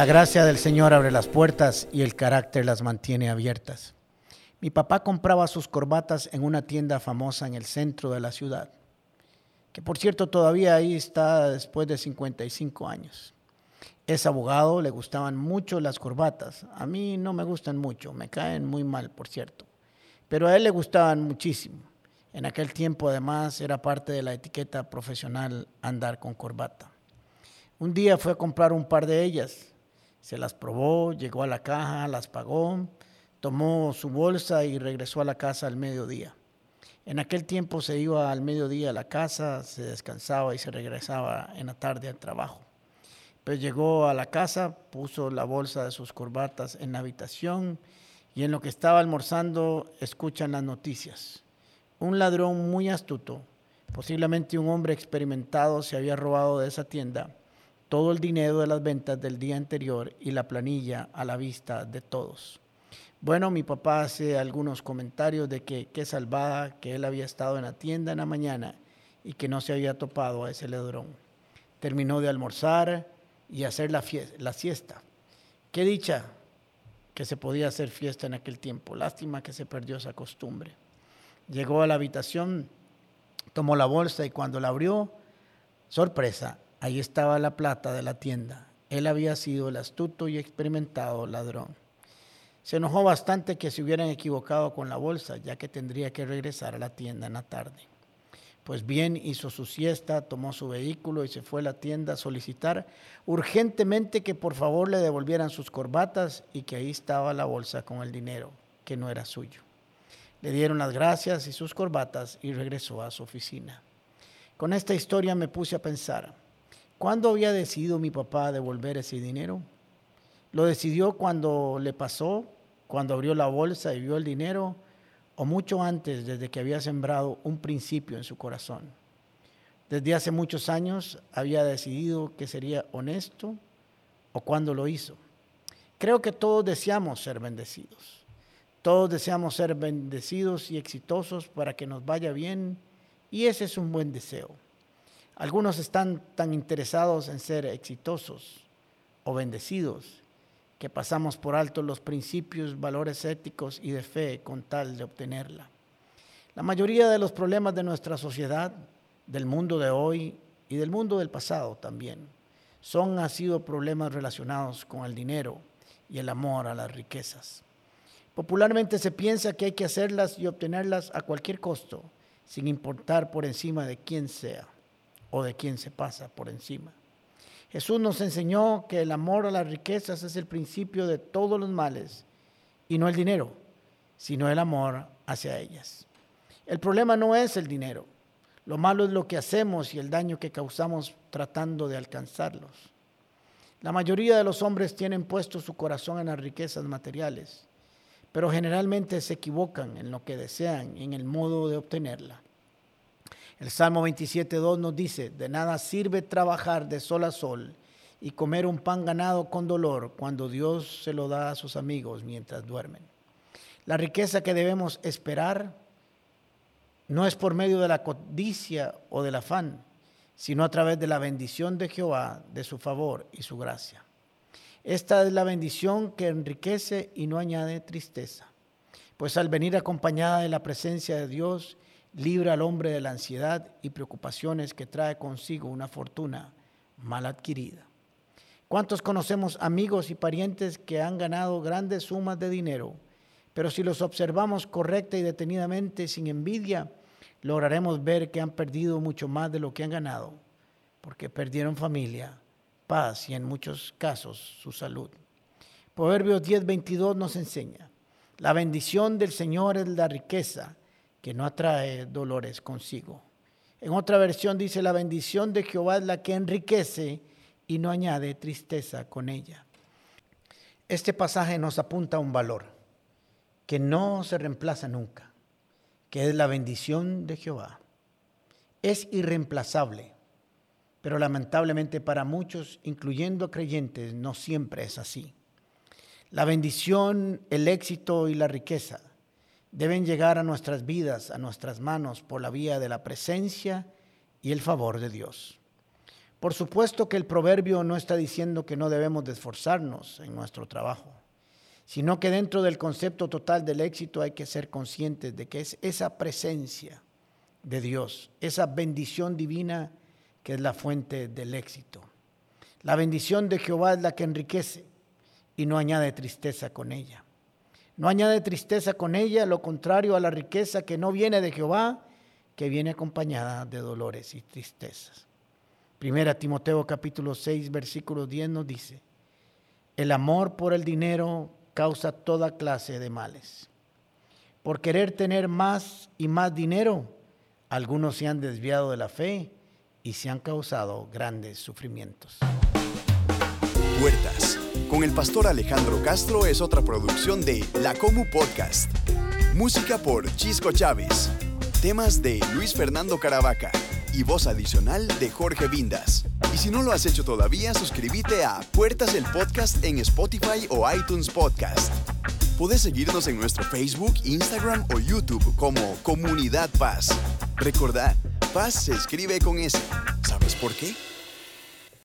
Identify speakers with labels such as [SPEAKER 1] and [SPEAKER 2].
[SPEAKER 1] La gracia del Señor abre las puertas y el carácter las mantiene abiertas. Mi papá compraba sus corbatas en una tienda famosa en el centro de la ciudad, que por cierto todavía ahí está después de 55 años. Es abogado, le gustaban mucho las corbatas. A mí no me gustan mucho, me caen muy mal, por cierto. Pero a él le gustaban muchísimo. En aquel tiempo además era parte de la etiqueta profesional andar con corbata. Un día fue a comprar un par de ellas se las probó, llegó a la caja, las pagó, tomó su bolsa y regresó a la casa al mediodía. En aquel tiempo se iba al mediodía a la casa, se descansaba y se regresaba en la tarde al trabajo. Pues llegó a la casa, puso la bolsa de sus corbatas en la habitación y en lo que estaba almorzando escuchan las noticias. Un ladrón muy astuto, posiblemente un hombre experimentado, se había robado de esa tienda todo el dinero de las ventas del día anterior y la planilla a la vista de todos. Bueno, mi papá hace algunos comentarios de que qué salvada que él había estado en la tienda en la mañana y que no se había topado a ese ladrón. Terminó de almorzar y hacer la, la siesta. Qué dicha que se podía hacer fiesta en aquel tiempo. Lástima que se perdió esa costumbre. Llegó a la habitación, tomó la bolsa y cuando la abrió, sorpresa, Ahí estaba la plata de la tienda. Él había sido el astuto y experimentado ladrón. Se enojó bastante que se hubieran equivocado con la bolsa, ya que tendría que regresar a la tienda en la tarde. Pues bien, hizo su siesta, tomó su vehículo y se fue a la tienda a solicitar urgentemente que por favor le devolvieran sus corbatas y que ahí estaba la bolsa con el dinero, que no era suyo. Le dieron las gracias y sus corbatas y regresó a su oficina. Con esta historia me puse a pensar, ¿Cuándo había decidido mi papá devolver ese dinero? ¿Lo decidió cuando le pasó, cuando abrió la bolsa y vio el dinero, o mucho antes, desde que había sembrado un principio en su corazón? Desde hace muchos años había decidido que sería honesto, o cuando lo hizo. Creo que todos deseamos ser bendecidos. Todos deseamos ser bendecidos y exitosos para que nos vaya bien, y ese es un buen deseo. Algunos están tan interesados en ser exitosos o bendecidos que pasamos por alto los principios, valores éticos y de fe con tal de obtenerla. La mayoría de los problemas de nuestra sociedad, del mundo de hoy y del mundo del pasado también, son ha sido problemas relacionados con el dinero y el amor a las riquezas. Popularmente se piensa que hay que hacerlas y obtenerlas a cualquier costo, sin importar por encima de quién sea o de quien se pasa por encima. Jesús nos enseñó que el amor a las riquezas es el principio de todos los males y no el dinero, sino el amor hacia ellas. El problema no es el dinero, lo malo es lo que hacemos y el daño que causamos tratando de alcanzarlos. La mayoría de los hombres tienen puesto su corazón en las riquezas materiales, pero generalmente se equivocan en lo que desean y en el modo de obtenerla. El Salmo 27.2 nos dice, de nada sirve trabajar de sol a sol y comer un pan ganado con dolor cuando Dios se lo da a sus amigos mientras duermen. La riqueza que debemos esperar no es por medio de la codicia o del afán, sino a través de la bendición de Jehová, de su favor y su gracia. Esta es la bendición que enriquece y no añade tristeza, pues al venir acompañada de la presencia de Dios libra al hombre de la ansiedad y preocupaciones que trae consigo una fortuna mal adquirida. ¿Cuántos conocemos amigos y parientes que han ganado grandes sumas de dinero, pero si los observamos correcta y detenidamente, sin envidia, lograremos ver que han perdido mucho más de lo que han ganado, porque perdieron familia, paz y en muchos casos su salud. Proverbios 10:22 nos enseña, la bendición del Señor es la riqueza que no atrae dolores consigo. En otra versión dice, la bendición de Jehová es la que enriquece y no añade tristeza con ella. Este pasaje nos apunta a un valor que no se reemplaza nunca, que es la bendición de Jehová. Es irreemplazable, pero lamentablemente para muchos, incluyendo creyentes, no siempre es así. La bendición, el éxito y la riqueza deben llegar a nuestras vidas, a nuestras manos, por la vía de la presencia y el favor de Dios. Por supuesto que el proverbio no está diciendo que no debemos de esforzarnos en nuestro trabajo, sino que dentro del concepto total del éxito hay que ser conscientes de que es esa presencia de Dios, esa bendición divina que es la fuente del éxito. La bendición de Jehová es la que enriquece y no añade tristeza con ella. No añade tristeza con ella, lo contrario a la riqueza que no viene de Jehová, que viene acompañada de dolores y tristezas. Primera Timoteo capítulo 6, versículo 10 nos dice, el amor por el dinero causa toda clase de males. Por querer tener más y más dinero, algunos se han desviado de la fe y se han causado grandes sufrimientos.
[SPEAKER 2] Puertas, con el pastor Alejandro Castro es otra producción de La Comu Podcast. Música por Chisco Chávez. Temas de Luis Fernando Caravaca y voz adicional de Jorge Vindas. Y si no lo has hecho todavía, suscríbete a Puertas el Podcast en Spotify o iTunes Podcast. Puedes seguirnos en nuestro Facebook, Instagram o YouTube como Comunidad Paz. Recordad, Paz se escribe con S. ¿Sabes por qué?